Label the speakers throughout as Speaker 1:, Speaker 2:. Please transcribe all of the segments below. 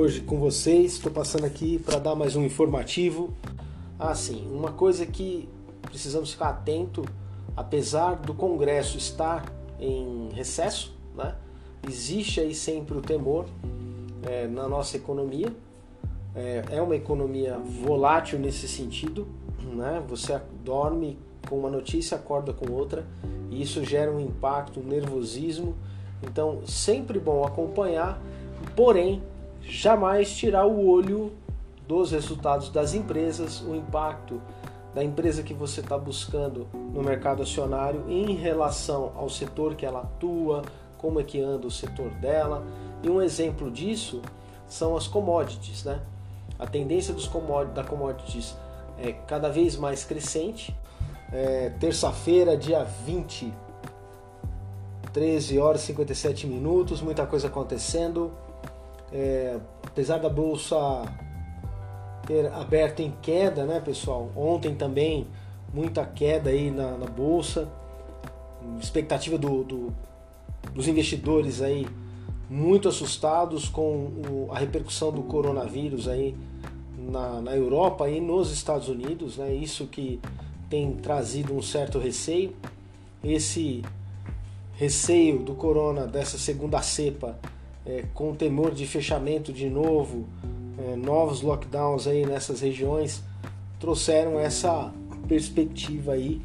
Speaker 1: hoje com vocês. Estou passando aqui para dar mais um informativo. Ah, sim, uma coisa que precisamos ficar atento, apesar do Congresso estar em recesso, né? Existe aí sempre o temor é, na nossa economia. É, é uma economia volátil nesse sentido, né? Você dorme com uma notícia, acorda com outra, e isso gera um impacto, um nervosismo. Então, sempre bom acompanhar, porém, jamais tirar o olho dos resultados das empresas, o impacto da empresa que você está buscando no mercado acionário em relação ao setor que ela atua, como é que anda o setor dela. E um exemplo disso são as commodities, né? A tendência dos commodities, da commodities é cada vez mais crescente. É, Terça-feira, dia 20, 13 horas e 57 minutos, muita coisa acontecendo. É, apesar da bolsa ter aberto em queda, né, pessoal? Ontem também muita queda aí na, na bolsa, expectativa do, do, dos investidores aí muito assustados com o, a repercussão do coronavírus aí na, na Europa e nos Estados Unidos, né? Isso que tem trazido um certo receio. Esse receio do corona dessa segunda cepa é, com temor de fechamento de novo, é, novos lockdowns aí nessas regiões, trouxeram essa perspectiva aí,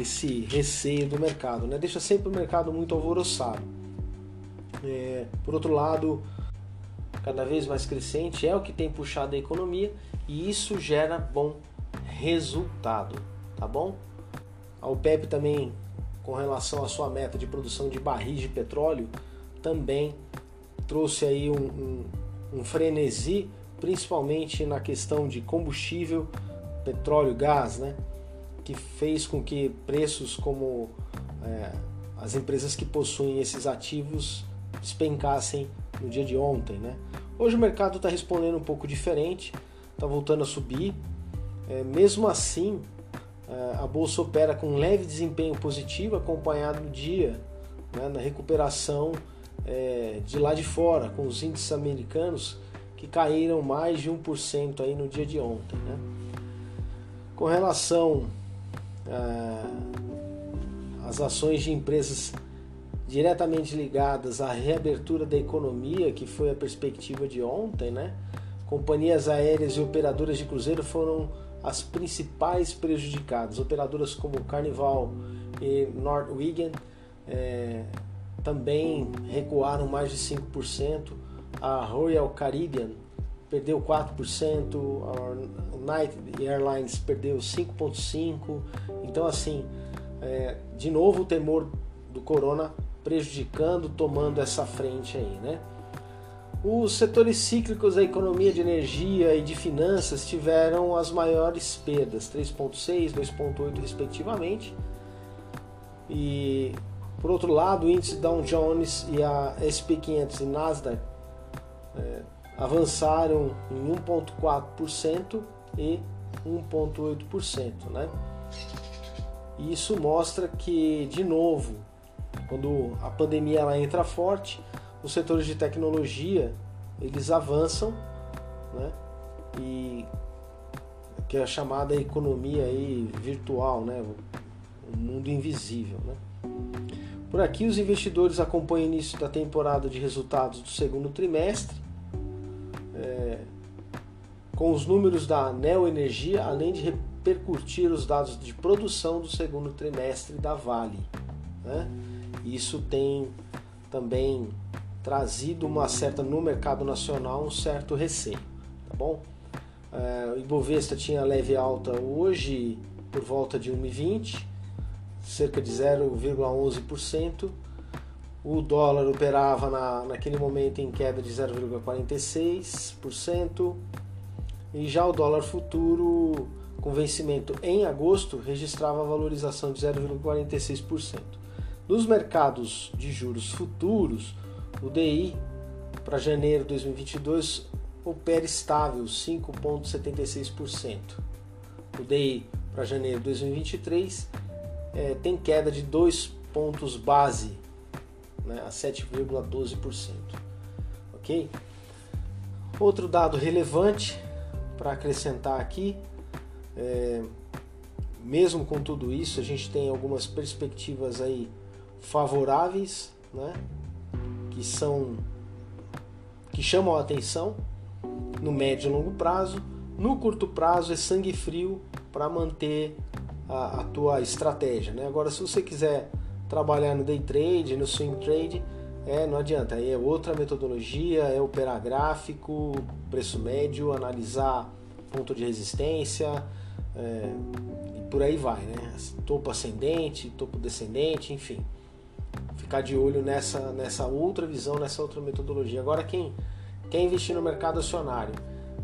Speaker 1: esse receio do mercado, né? Deixa sempre o mercado muito alvoroçado. É, por outro lado, cada vez mais crescente é o que tem puxado a economia e isso gera bom resultado, tá bom? A OPEP também, com relação à sua meta de produção de barris de petróleo, também trouxe aí um, um, um frenesi, principalmente na questão de combustível, petróleo, gás, né? que fez com que preços como é, as empresas que possuem esses ativos despencassem no dia de ontem. Né? Hoje o mercado está respondendo um pouco diferente, está voltando a subir. É, mesmo assim, é, a bolsa opera com um leve desempenho positivo, acompanhado no dia né, na recuperação é, de lá de fora, com os índices americanos que caíram mais de 1% aí no dia de ontem. Né? Com relação é, às ações de empresas diretamente ligadas à reabertura da economia, que foi a perspectiva de ontem, né? companhias aéreas e operadoras de cruzeiro foram as principais prejudicadas. Operadoras como Carnival e Norwegian é, também recuaram mais de 5%. A Royal Caribbean perdeu 4%, a United Airlines perdeu 5,5%. Então, assim, é, de novo o temor do corona prejudicando, tomando essa frente aí, né? Os setores cíclicos da economia de energia e de finanças tiveram as maiores perdas, 3,6, 2,8 respectivamente. E por outro lado, o índice Dow Jones e a SP 500 e Nasdaq é, avançaram em 1,4% e 1,8%. Né? Isso mostra que, de novo, quando a pandemia ela entra forte, os setores de tecnologia eles avançam, né? E que é a chamada economia aí virtual, né? O mundo invisível, né? Por aqui, os investidores acompanham o início da temporada de resultados do segundo trimestre, é, com os números da Neo Energia, além de repercutir os dados de produção do segundo trimestre da Vale. Né? Isso tem também trazido uma certa no mercado nacional um certo receio, tá bom? É, o Ibovespa tinha leve alta hoje por volta de 1,20 cerca de 0,11%. O dólar operava na, naquele momento em queda de 0,46%. E já o dólar futuro, com vencimento em agosto, registrava valorização de 0,46%. Nos mercados de juros futuros, o DI para janeiro de 2022 opera estável, 5,76%. O DI para janeiro de 2023 é, tem queda de 2 pontos base, né, a 7,12%. Ok? Outro dado relevante para acrescentar aqui, é, mesmo com tudo isso, a gente tem algumas perspectivas aí favoráveis, né, que são que chamam a atenção no médio e longo prazo. No curto prazo é sangue frio para manter a, a, tua estratégia. Né? Agora, se você quiser trabalhar no day trade, no swing trade, é, não adianta. Aí é outra metodologia, é operar gráfico, preço médio, analisar ponto de resistência é, e por aí vai, né? Topo ascendente, topo descendente, enfim. Ficar de olho nessa, nessa outra visão, nessa outra metodologia. Agora, quem quer investir no mercado acionário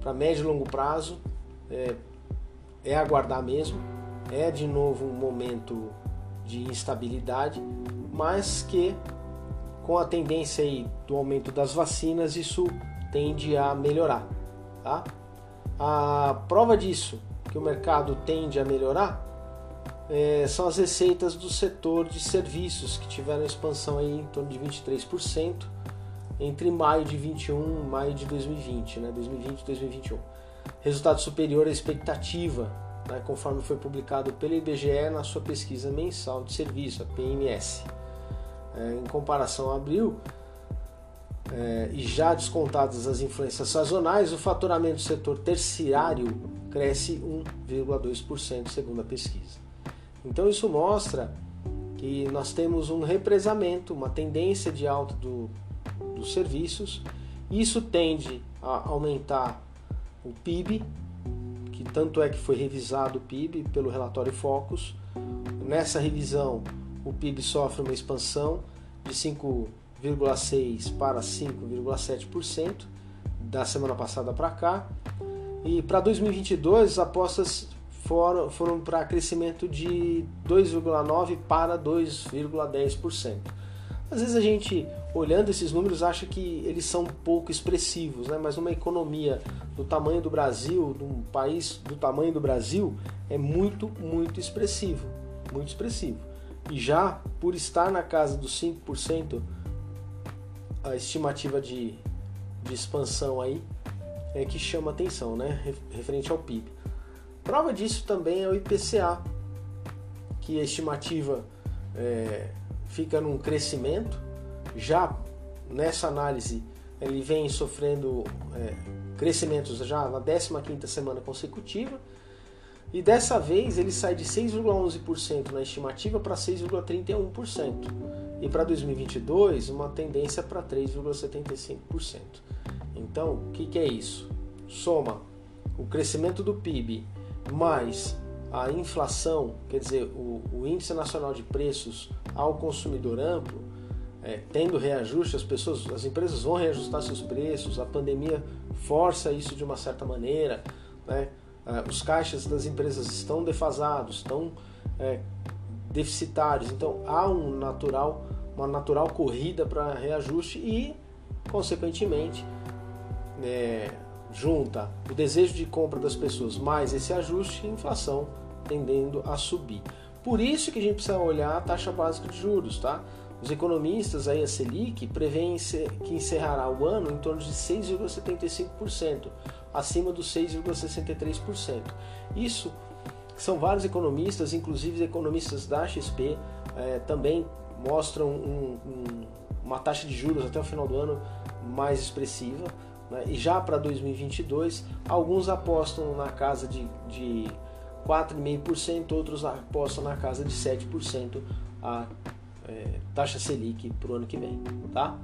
Speaker 1: para médio e longo prazo, é, é aguardar mesmo. É de novo um momento de instabilidade, mas que com a tendência do aumento das vacinas, isso tende a melhorar. Tá? A prova disso, que o mercado tende a melhorar, é, são as receitas do setor de serviços, que tiveram expansão aí em torno de 23% entre maio de 21 e maio de 2020, né, 2020 e 2021. Resultado superior à expectativa, né, conforme foi publicado pelo IBGE na sua pesquisa mensal de serviço, a PMS. É, em comparação a abril, é, e já descontadas as influências sazonais, o faturamento do setor terciário cresce 1,2% segundo a pesquisa. Então isso mostra que nós temos um represamento, uma tendência de alta do, dos serviços. Isso tende a aumentar o PIB, que tanto é que foi revisado o PIB pelo relatório Focus. Nessa revisão, o PIB sofre uma expansão de 5,6% para 5,7% da semana passada para cá. E para 2022, as apostas foram, foram para crescimento de 2,9% para 2,10%. Às vezes a gente, olhando esses números, acha que eles são pouco expressivos, né? mas numa economia do tamanho do Brasil, num país do tamanho do Brasil, é muito, muito expressivo. Muito expressivo. E já por estar na casa dos 5%, a estimativa de, de expansão aí é que chama atenção, né? referente ao PIB. Prova disso também é o IPCA, que a estimativa é, fica num crescimento. Já nessa análise ele vem sofrendo é, crescimentos já na 15ª semana consecutiva e dessa vez ele sai de 6,11% na estimativa para 6,31%. E para 2022, uma tendência para 3,75%. Então, o que, que é isso? Soma o crescimento do PIB mais a inflação, quer dizer, o, o índice nacional de preços ao consumidor amplo, é, tendo reajuste, as pessoas, as empresas vão reajustar seus preços, a pandemia força isso de uma certa maneira, né? É, os caixas das empresas estão defasados, estão é, deficitários, então há um natural, uma natural corrida para reajuste e, consequentemente, é, junta o desejo de compra das pessoas mais esse ajuste, inflação tendendo a subir. Por isso que a gente precisa olhar a taxa básica de juros, tá? Os economistas aí a Selic prevêem que encerrará o ano em torno de 6,75%, acima dos 6,63%. Isso são vários economistas, inclusive economistas da XP, é, também mostram um, um, uma taxa de juros até o final do ano mais expressiva. Né? E já para 2022, alguns apostam na casa de, de 4,5%, outros apostam na casa de 7% a é, taxa Selic para o ano que vem. Tá?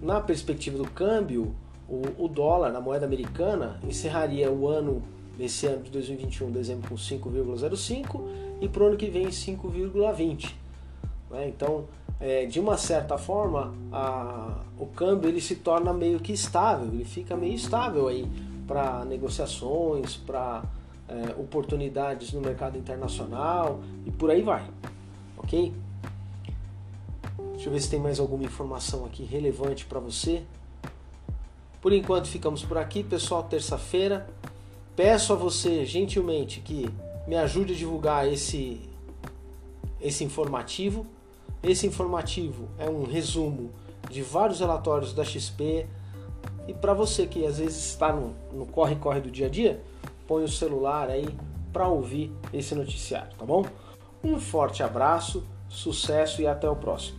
Speaker 1: Na perspectiva do câmbio, o, o dólar, a moeda americana, encerraria o ano, nesse ano de 2021, dezembro, com 5,05 e para o ano que vem 5,20. Né? Então, é, de uma certa forma, a, o câmbio ele se torna meio que estável, ele fica meio estável aí para negociações, para é, oportunidades no mercado internacional e por aí vai, ok? Deixa eu ver se tem mais alguma informação aqui relevante para você. Por enquanto ficamos por aqui, pessoal. Terça-feira. Peço a você gentilmente que me ajude a divulgar esse, esse informativo. Esse informativo é um resumo de vários relatórios da XP E para você que às vezes está no corre-corre do dia a dia, põe o celular aí para ouvir esse noticiário, tá bom? Um forte abraço, sucesso e até o próximo.